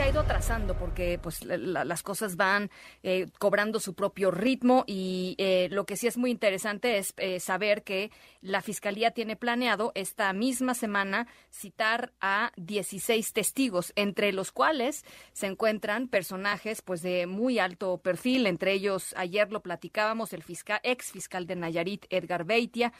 se ha ido trazando porque pues las cosas van eh, cobrando su propio ritmo y eh, lo que sí es muy interesante es eh, saber que la fiscalía tiene planeado esta misma semana citar a 16 testigos, entre los cuales se encuentran personajes pues de muy alto perfil, entre ellos ayer lo platicábamos el fiscal ex fiscal de Nayarit Edgar Beitia,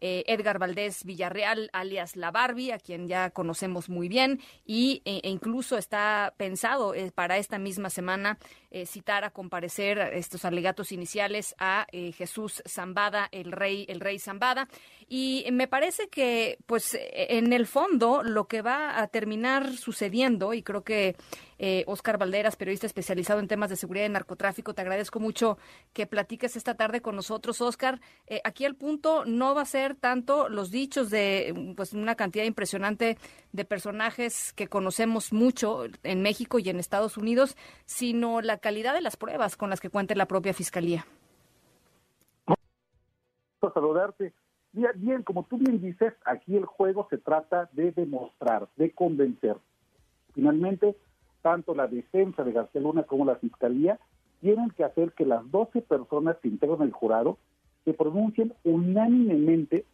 Edgar Valdés Villarreal alias La Barbie, a quien ya conocemos muy bien y e incluso está pensado eh, para esta misma semana eh, citar a comparecer estos alegatos iniciales a eh, Jesús Zambada, el rey, el rey Zambada. Y me parece que, pues, en el fondo, lo que va a terminar sucediendo, y creo que Oscar Valderas, periodista especializado en temas de seguridad y narcotráfico, te agradezco mucho que platiques esta tarde con nosotros, Oscar. aquí el punto no va a ser tanto los dichos de pues una cantidad impresionante de personajes que conocemos mucho en México y en Estados Unidos, sino la calidad de las pruebas con las que cuente la propia Fiscalía. Saludarte. Bien, como tú bien dices, aquí el juego se trata de demostrar, de convencer. Finalmente, tanto la defensa de García Luna como la Fiscalía tienen que hacer que las 12 personas que integran el jurado se pronuncien unánimemente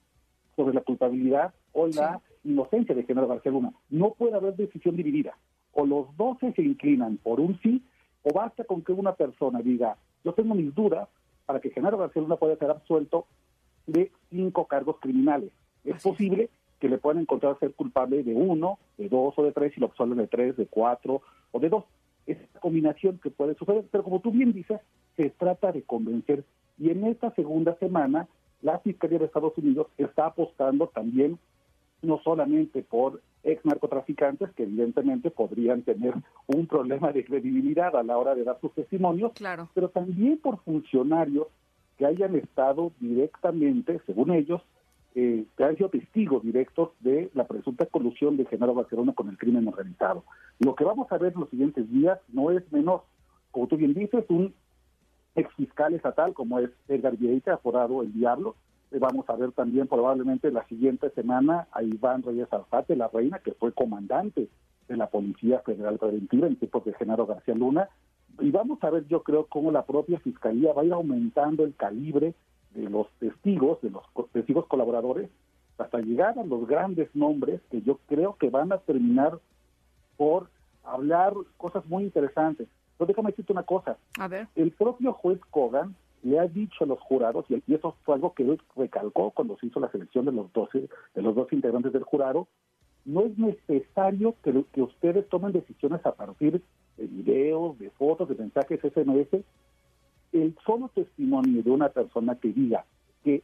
sobre la culpabilidad o la inocencia de General García Luna. No puede haber decisión dividida. O los 12 se inclinan por un sí, o basta con que una persona diga, yo tengo mis dudas para que Genaro García Luna pueda ser absuelto de cinco cargos criminales. Es posible que le puedan encontrar ser culpable de uno, de dos o de tres, y lo absuelven de tres, de cuatro o de dos. Es una combinación que puede suceder, pero como tú bien dices, se trata de convencer. Y en esta segunda semana, la Fiscalía de Estados Unidos está apostando también no solamente por ex narcotraficantes que evidentemente podrían tener un problema de credibilidad a la hora de dar sus testimonios, claro. pero también por funcionarios que hayan estado directamente, según ellos, eh, han sido testigos directos de la presunta colusión de Genaro Barcelona con el crimen organizado. Lo que vamos a ver los siguientes días no es menor. Como tú bien dices, un ex fiscal estatal como es Edgar Vieita, apodado El Diablo, Vamos a ver también probablemente la siguiente semana a Iván Reyes Alzate, la reina, que fue comandante de la Policía Federal Preventiva en tiempos de Genaro García Luna. Y vamos a ver, yo creo, cómo la propia Fiscalía va a ir aumentando el calibre de los testigos, de los testigos colaboradores, hasta llegar a los grandes nombres que yo creo que van a terminar por hablar cosas muy interesantes. Pero déjame decirte una cosa. A ver. El propio juez Kogan le ha dicho a los jurados, y eso fue algo que él recalcó cuando se hizo la selección de los 12, de los dos integrantes del jurado, no es necesario que, que ustedes tomen decisiones a partir de videos, de fotos, de mensajes SMS. El solo testimonio de una persona que diga que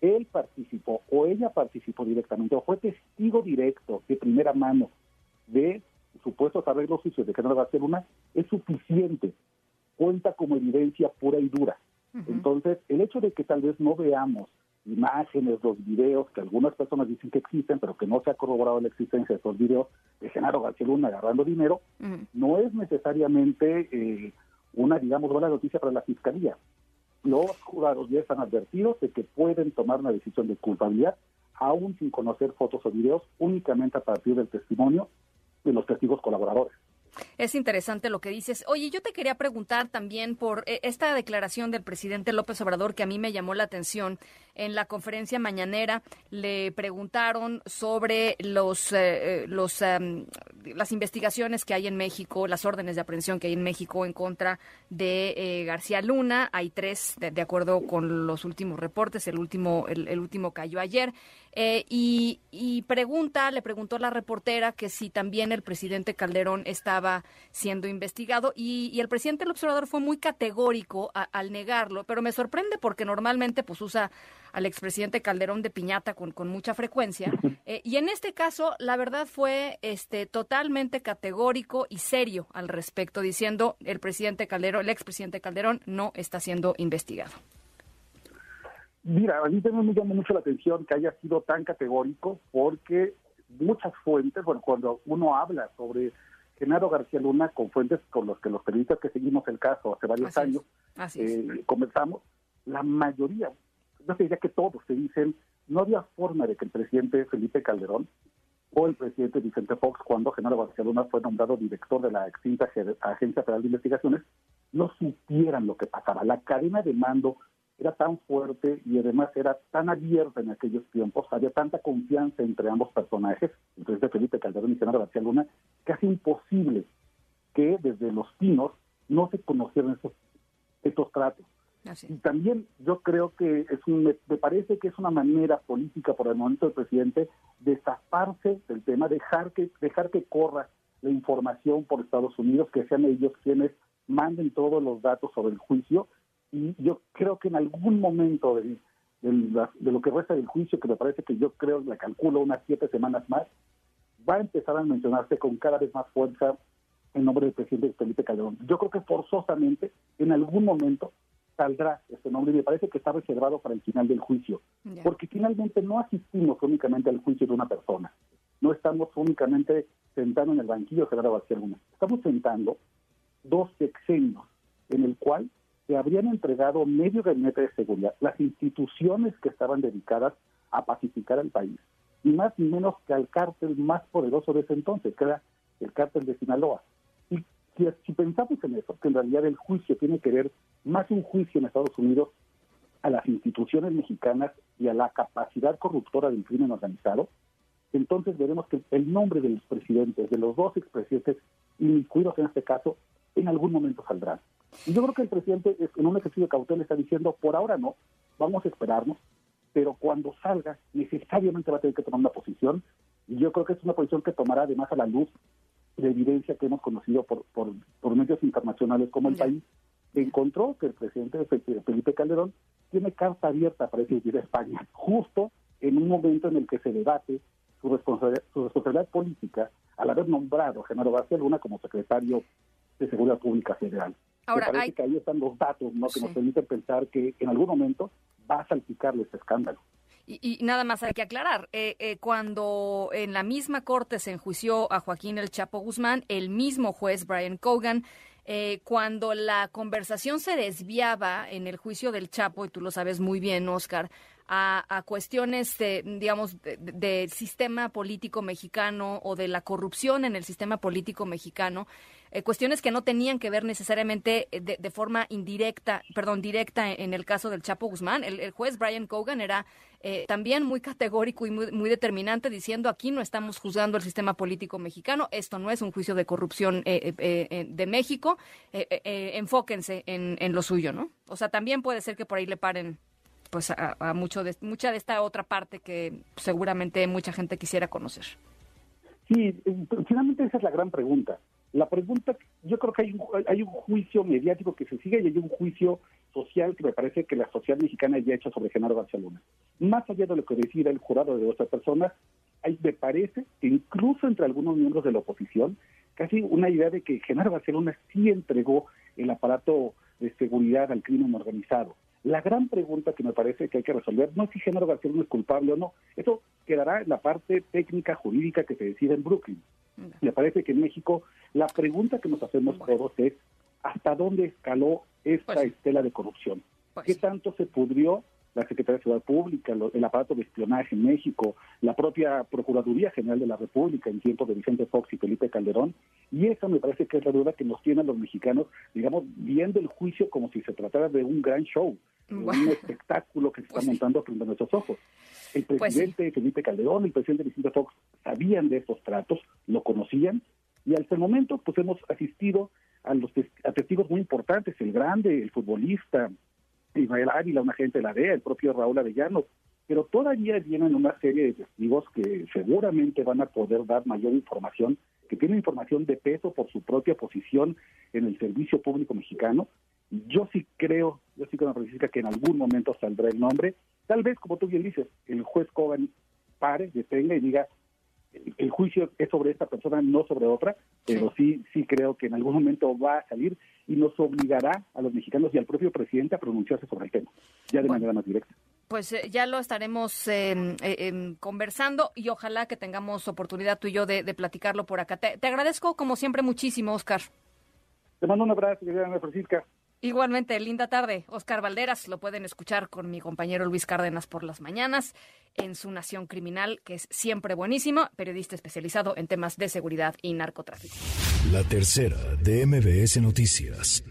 él participó o ella participó directamente o fue testigo directo de primera mano de supuestos arreglos sucios de que no va a ser una, es suficiente. Cuenta como evidencia pura y dura. Entonces, el hecho de que tal vez no veamos imágenes, los videos que algunas personas dicen que existen, pero que no se ha corroborado la existencia de esos videos de Genaro García Luna agarrando dinero, no es necesariamente eh, una, digamos, buena noticia para la Fiscalía. Los jurados ya están advertidos de que pueden tomar una decisión de culpabilidad, aún sin conocer fotos o videos, únicamente a partir del testimonio de los testigos colaboradores. Es interesante lo que dices. Oye, yo te quería preguntar también por eh, esta declaración del presidente López Obrador que a mí me llamó la atención. En la conferencia mañanera le preguntaron sobre los, eh, eh, los em, las investigaciones que hay en México, las órdenes de aprehensión que hay en México en contra de García Luna. Hay tres, de, acuerdo con los últimos reportes. El último, el, último cayó ayer. y, y pregunta, le preguntó a la reportera que si también el presidente Calderón está siendo investigado y, el presidente del observador fue muy categórico al negarlo, pero me sorprende porque normalmente pues usa al expresidente Calderón de piñata con, con mucha frecuencia. Eh, y en este caso la verdad fue este totalmente categórico y serio al respecto diciendo el presidente Calderón, el expresidente Calderón no está siendo investigado. Mira, a mí también me llama mucho la atención que haya sido tan categórico porque muchas fuentes, bueno, cuando uno habla sobre Genaro García Luna, con fuentes con los que los periodistas que seguimos el caso hace varios años, eh, conversamos, la mayoría, yo diría que todos se dicen, no había forma de que el presidente Felipe Calderón o el presidente Vicente Fox, cuando Genaro Barcelona fue nombrado director de la extinta Agencia Federal de Investigaciones, no supieran lo que pasaba. La cadena de mando era tan fuerte y además era tan abierta en aquellos tiempos, había tanta confianza entre ambos personajes, el presidente Felipe Calderón y Genaro García Luna, casi imposible que desde los pinos no se conocieran esos, estos tratos. Y también yo creo que es un, me, parece que es una manera política por el momento del presidente de zafarse del tema, dejar que, dejar que corra la información por Estados Unidos, que sean ellos quienes manden todos los datos sobre el juicio. Y yo creo que en algún momento de, de lo que resta del juicio, que me parece que yo creo, la calculo unas siete semanas más, va a empezar a mencionarse con cada vez más fuerza en nombre del presidente Felipe Calderón. Yo creo que forzosamente, en algún momento, saldrá este nombre y me parece que está reservado para el final del juicio, porque finalmente no asistimos únicamente al juicio de una persona, no estamos únicamente sentando en el banquillo Gerardo García Luna, estamos sentando dos sexenios en el cual se habrían entregado medio gabinete de seguridad, las instituciones que estaban dedicadas a pacificar al país, y más ni menos que al cártel más poderoso de ese entonces, que era el cártel de Sinaloa. Y si pensamos en eso, que en realidad el juicio tiene que ver más un juicio en Estados Unidos a las instituciones mexicanas y a la capacidad corruptora del crimen organizado, entonces veremos que el nombre de los presidentes, de los dos expresidentes incluidos en este caso, en algún momento saldrán. Y yo creo que el presidente en un ejercicio de cautela está diciendo, por ahora no, vamos a esperarnos, pero cuando salga necesariamente va a tener que tomar una posición y yo creo que es una posición que tomará además a la luz de evidencia que hemos conocido por, por, por medios internacionales como el país encontró que el presidente Felipe Calderón tiene carta abierta para ir a España, justo en un momento en el que se debate su responsabilidad, su responsabilidad política al haber nombrado a Genaro García Luna como secretario de Seguridad Pública Federal. Ahora, Me parece que ahí están los datos ¿no? que nos permiten pensar que en algún momento va a salpicarle este escándalo. Y, nada más hay que aclarar, eh, eh, cuando en la misma corte se enjuició a Joaquín El Chapo Guzmán, el mismo juez Brian Cogan eh, cuando la conversación se desviaba en el juicio del Chapo, y tú lo sabes muy bien, Oscar, a, cuestiones, de, digamos, del sistema político mexicano o de la corrupción en el sistema político mexicano, eh, cuestiones que no tenían que ver necesariamente eh, de, forma indirecta, perdón, directa en, el caso del Chapo Guzmán. El, juez Brian Cogan era eh, también muy categórico y muy, determinante diciendo aquí no estamos juzgando el sistema político mexicano, esto no es un juicio de corrupción de México, enfóquense en, en, lo suyo, ¿no? O sea, también puede ser que por ahí le paren pues a, mucho de, mucha de esta otra parte que seguramente mucha gente quisiera conocer. Sí, finalmente esa es la gran pregunta. La pregunta, yo creo que hay un, hay un juicio mediático que se sigue y hay un juicio social que me parece que la sociedad mexicana ya ha hecho sobre Genaro García Luna. Más allá de lo que decida el jurado de otra persona, hay, me parece que incluso entre algunos miembros de la oposición, casi una idea de que Genaro García Luna sí entregó el aparato de seguridad al crimen organizado. La gran pregunta que me parece que hay que resolver no es si Genaro García Luna es culpable o no. Eso quedará en la parte técnica jurídica que se decide en Brooklyn. Me parece que en México la pregunta que nos hacemos todos es ¿hasta dónde escaló esta pues. estela de corrupción? Pues. ¿Qué tanto se pudrió la Secretaría de Seguridad Pública, el aparato de espionaje en México, la propia Procuraduría General de la República en tiempos de Vicente Fox y Felipe Calderón. Y esa me parece que es la duda que nos tienen los mexicanos, digamos, viendo el juicio como si se tratara de un gran show, un espectáculo que se está pues montando frente a nuestros ojos. El pues presidente Felipe Calderón, el presidente Vicente Fox sabían de estos tratos, lo conocían, y hasta el momento pues hemos asistido a los a testigos muy importantes, el grande, el futbolista, Ismael Ávila, un agente de la DEA, el propio Raúl Arellano, pero todavía vienen una serie de testigos que seguramente van a poder dar mayor información, que tienen información de peso por su propia posición en el servicio público mexicano. Yo sí creo, yo sí creo, Francisca, que en algún momento saldrá el nombre. Tal vez, como tú bien dices, el juez Coban pare, detenga y diga, el juicio es sobre esta persona, no sobre otra, pero sí, sí creo que en algún momento va a salir y nos obligará a los mexicanos y al propio presidente a pronunciarse sobre el tema, ya de manera más directa. Pues eh, ya lo estaremos em, eh, em, conversando y ojalá que tengamos oportunidad tú y yo de, platicarlo por acá. Te, agradezco como siempre muchísimo, Oscar. Te mando un abrazo, querida Ana Francisca. Igualmente, linda tarde. Oscar Valderas, lo pueden escuchar con mi compañero Luis Cárdenas por las mañanas en su Nación Criminal, que es siempre buenísimo, periodista especializado en temas de seguridad y narcotráfico. La tercera de MBS Noticias.